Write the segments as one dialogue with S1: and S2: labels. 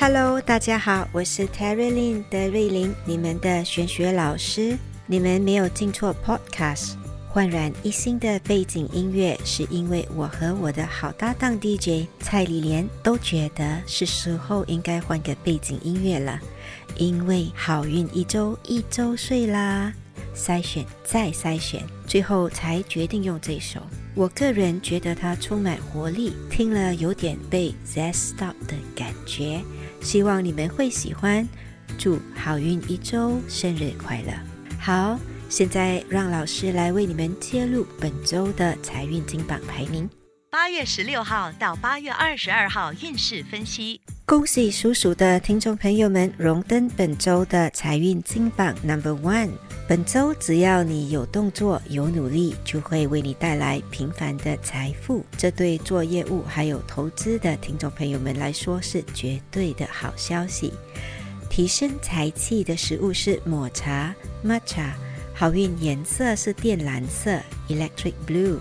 S1: Hello，大家好，我是 Terry Lin 的瑞琳，你们的玄学老师。你们没有进错 Podcast，焕然一新的背景音乐，是因为我和我的好搭档 DJ 蔡丽莲都觉得是时候应该换个背景音乐了，因为好运一周一周岁啦。筛选再筛选，最后才决定用这首。我个人觉得它充满活力，听了有点被 zest up 的感觉。希望你们会喜欢，祝好运一周生日快乐！好，现在让老师来为你们揭露本周的财运金榜排名。
S2: 八月十六号到八月二十二号运势分析。
S1: 恭喜属鼠的听众朋友们荣登本周的财运金榜 Number One。本周只要你有动作、有努力，就会为你带来平凡的财富。这对做业务还有投资的听众朋友们来说是绝对的好消息。提升财气的食物是抹茶 （Matcha），好运颜色是靛蓝色 （Electric Blue）。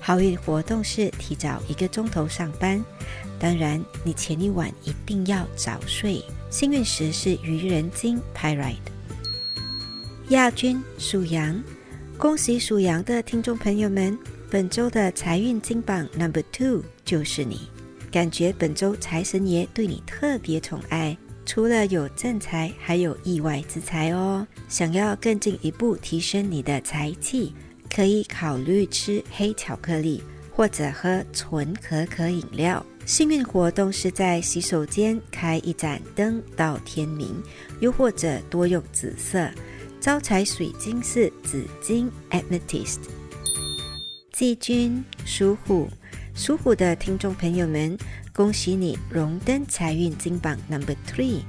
S1: 好运活动是提早一个钟头上班，当然你前一晚一定要早睡。幸运石是愚人金 （Pyrite）。亚军属羊，恭喜属羊的听众朋友们，本周的财运金榜 Number Two 就是你。感觉本周财神爷对你特别宠爱，除了有正财，还有意外之财哦。想要更进一步提升你的财气，可以考虑吃黑巧克力，或者喝纯可可饮料。幸运活动是在洗手间开一盏灯到天明，又或者多用紫色。招财水晶是紫金 （Amethyst）。季军属虎，属虎的听众朋友们，恭喜你荣登财运金榜 Number Three。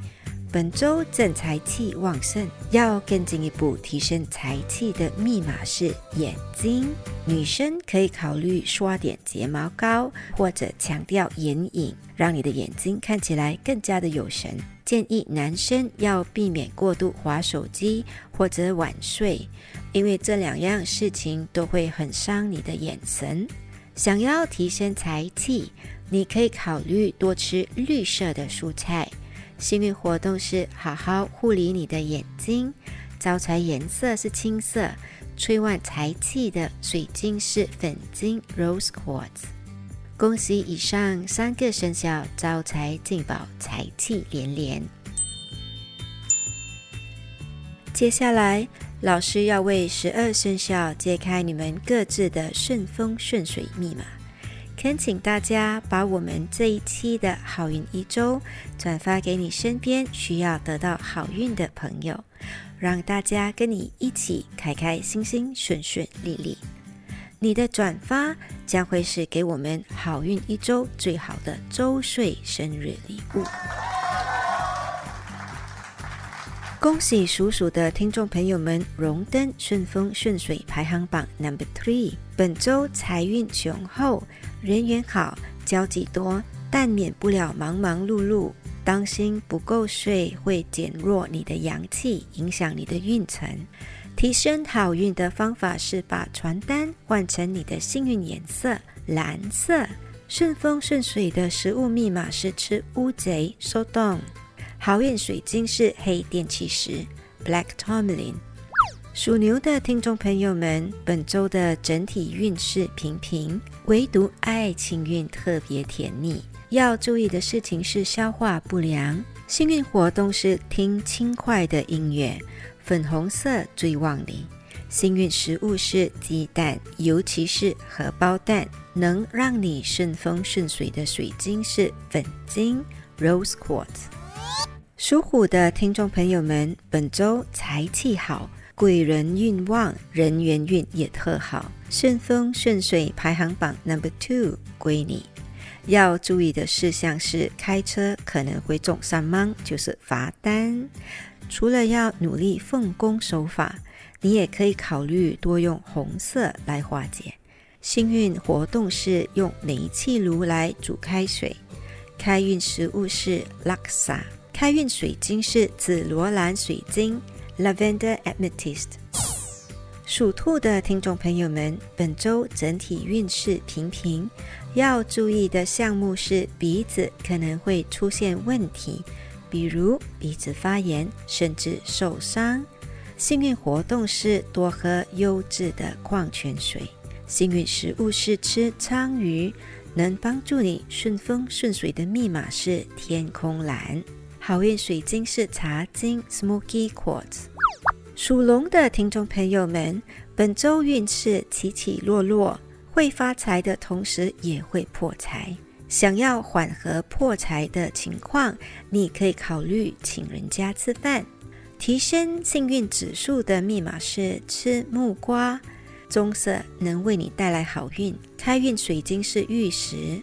S1: 本周正财气旺盛，要更进一步提升财气的密码是眼睛。女生可以考虑刷点睫毛膏，或者强调眼影，让你的眼睛看起来更加的有神。建议男生要避免过度划手机或者晚睡，因为这两样事情都会很伤你的眼神。想要提升财气，你可以考虑多吃绿色的蔬菜。幸运活动是好好护理你的眼睛，招财颜色是青色，催旺财气的水晶是粉晶 （Rose Quartz）。恭喜以上三个生肖招财进宝，财气连连。接下来，老师要为十二生肖揭开你们各自的顺风顺水密码。恳请大家把我们这一期的好运一周转发给你身边需要得到好运的朋友，让大家跟你一起开开心心、顺顺利利。你的转发将会是给我们好运一周最好的周岁生日礼物。恭喜属鼠的听众朋友们荣登顺风顺水排行榜 Number Three，本周财运雄厚。人缘好，交际多，但免不了忙忙碌碌。当心不够睡会减弱你的阳气，影响你的运程。提升好运的方法是把传单换成你的幸运颜色蓝色。顺风顺水的食物密码是吃乌贼。收动。好运水晶是黑电气石 （Black Tourmaline）。属牛的听众朋友们，本周的整体运势平平，唯独爱情运特别甜腻。要注意的事情是消化不良，幸运活动是听轻快的音乐，粉红色最旺你。幸运食物是鸡蛋，尤其是荷包蛋，能让你顺风顺水的水晶是粉晶 （Rose Quartz）。属虎的听众朋友们，本周财气好，贵人运旺，人缘运也特好，顺风顺水排行榜 Number Two 归你。要注意的事项是，开车可能会中三芒，就是罚单。除了要努力奉公守法。你也可以考虑多用红色来化解。幸运活动是用煤气炉来煮开水。开运食物是 Laksa。开运水晶是紫罗兰水晶 （Lavender Amethyst）。属兔的听众朋友们，本周整体运势平平，要注意的项目是鼻子可能会出现问题，比如鼻子发炎，甚至受伤。幸运活动是多喝优质的矿泉水。幸运食物是吃鲳鱼，能帮助你顺风顺水的密码是天空蓝。好运水晶是茶晶 （Smoky Quartz）。属龙的听众朋友们，本周运势起起落落，会发财的同时也会破财。想要缓和破财的情况，你可以考虑请人家吃饭。提升幸运指数的密码是吃木瓜，棕色能为你带来好运。开运水晶是玉石。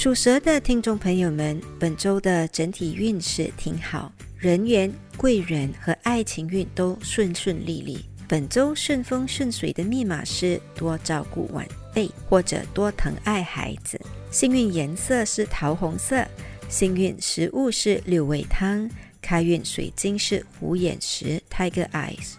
S1: 属蛇的听众朋友们，本周的整体运势挺好，人缘、贵人和爱情运都顺顺利利。本周顺风顺水的密码是多照顾晚辈或者多疼爱孩子。幸运颜色是桃红色。幸运食物是六味汤。开运水晶是虎眼石 （Tiger Eyes）。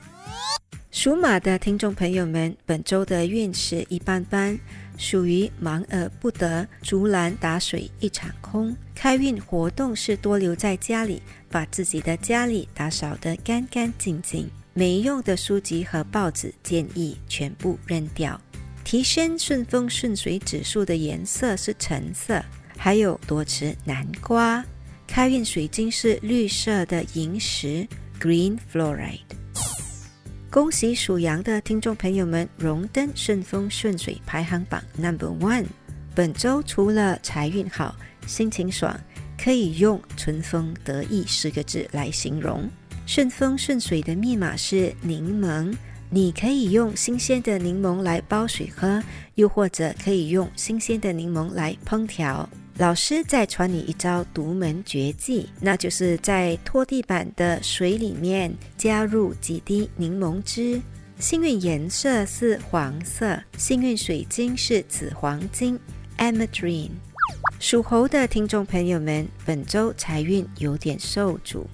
S1: 属马的听众朋友们，本周的运势一般般，属于忙而不得，竹篮打水一场空。开运活动是多留在家里，把自己的家里打扫得干干净净。没用的书籍和报纸建议全部扔掉。提升顺风顺水指数的颜色是橙色，还有多吃南瓜。开运水晶是绿色的萤石 （Green Fluoride）。恭喜属羊的听众朋友们荣登顺风顺水排行榜 Number One。本周除了财运好、心情爽，可以用“春风得意”四个字来形容。顺风顺水的密码是柠檬，你可以用新鲜的柠檬来煲水喝，又或者可以用新鲜的柠檬来烹调。老师再传你一招独门绝技，那就是在拖地板的水里面加入几滴柠檬汁。幸运颜色是黄色，幸运水晶是紫黄金 （Ametrine）。属猴的听众朋友们，本周财运有点受阻，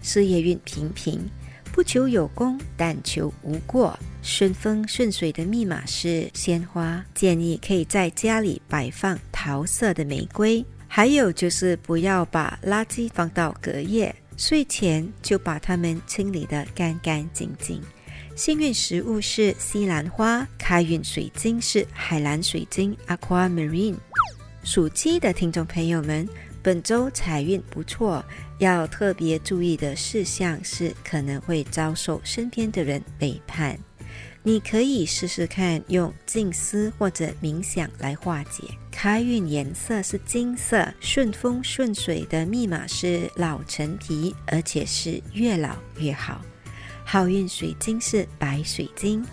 S1: 事业运平平，不求有功，但求无过。顺风顺水的密码是鲜花，建议可以在家里摆放桃色的玫瑰。还有就是不要把垃圾放到隔夜，睡前就把它们清理得干干净净。幸运食物是西兰花，开运水晶是海蓝水晶 （Aquamarine）。属鸡的听众朋友们，本周财运不错，要特别注意的事项是可能会遭受身边的人背叛。你可以试试看用静思或者冥想来化解。开运颜色是金色，顺风顺水的密码是老陈皮，而且是越老越好。好运水晶是白水晶。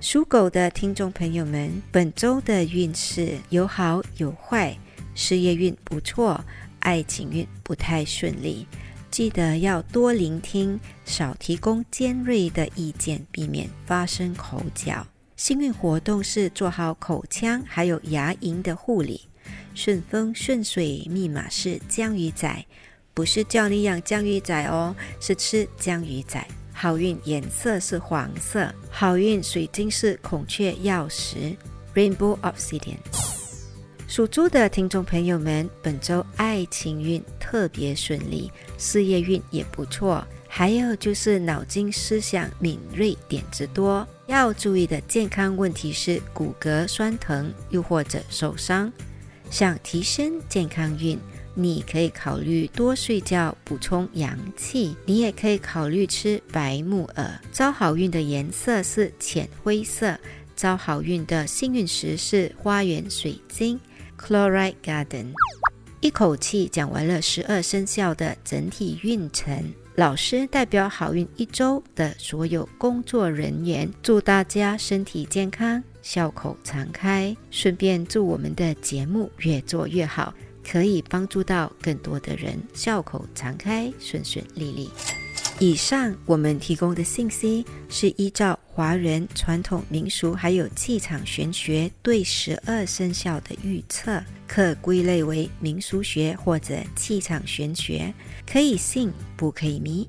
S1: 属狗的听众朋友们，本周的运势有好有坏，事业运不错，爱情运不太顺利。记得要多聆听，少提供尖锐的意见，避免发生口角。幸运活动是做好口腔还有牙龈的护理。顺风顺水密码是江鱼仔，不是叫你养江鱼仔哦，是吃江鱼仔。好运颜色是黄色，好运水晶是孔雀曜石 （Rainbow Obsidian）。属猪的听众朋友们，本周爱情运特别顺利，事业运也不错，还有就是脑筋思想敏锐，点子多。要注意的健康问题是骨骼酸疼，又或者受伤。想提升健康运，你可以考虑多睡觉，补充阳气。你也可以考虑吃白木耳。招好运的颜色是浅灰色，招好运的幸运石是花园水晶 （Chloride Garden）。一口气讲完了十二生肖的整体运程。老师代表好运一周的所有工作人员，祝大家身体健康，笑口常开。顺便祝我们的节目越做越好，可以帮助到更多的人，笑口常开，顺顺利利。以上我们提供的信息是依照华人传统民俗还有气场玄学对十二生肖的预测，可归类为民俗学或者气场玄学，可以信不可以迷，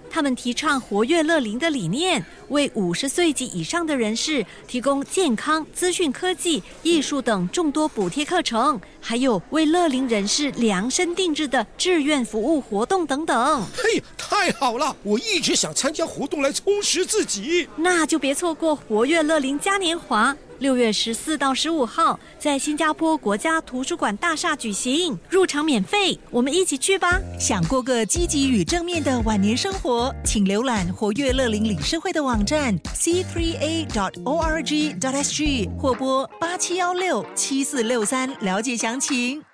S3: 他们提倡活跃乐龄的理念，为五十岁及以上的人士提供健康、资讯科技、艺术等众多补贴课程，还有为乐龄人士量身定制的志愿服务活动等等。
S4: 嘿，太好了！我一直想参加活动来充实自己。
S3: 那就别错过活跃乐龄嘉年华。六月十四到十五号，在新加坡国家图书馆大厦举行，入场免费，我们一起去吧！
S5: 想过个积极与正面的晚年生活，请浏览活跃乐龄理事会的网站 c three a dot o r g dot s g 或拨八七幺六七四六三了解详情。